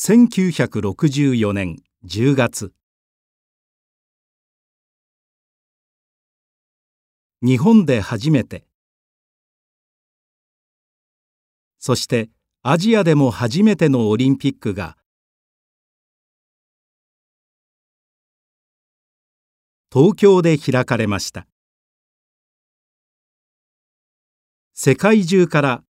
1964年10月。日本で初めて。そしてアジアでも初めてのオリンピックが。東京で開かれました。世界中から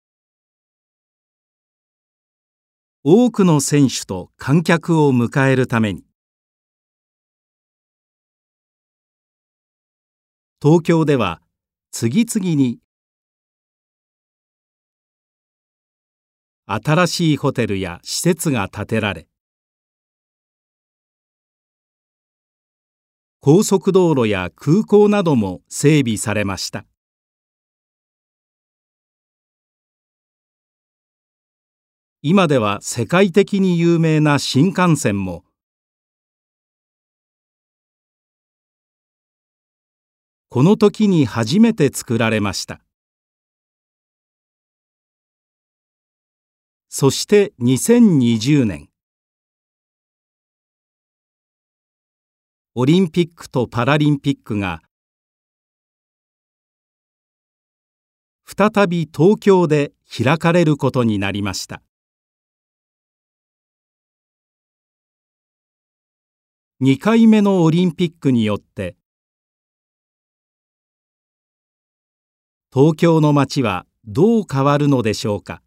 多くの選手と観客を迎えるために。東京では次々に新しいホテルや施設が建てられ高速道路や空港なども整備されました。今では世界的に有名な新幹線も。この時に初めて作られました。そして2020年。オリンピックとパラリンピックが再び東京で開かれることになりました。2回目のオリンピックによって東京の街はどう変わるのでしょうか？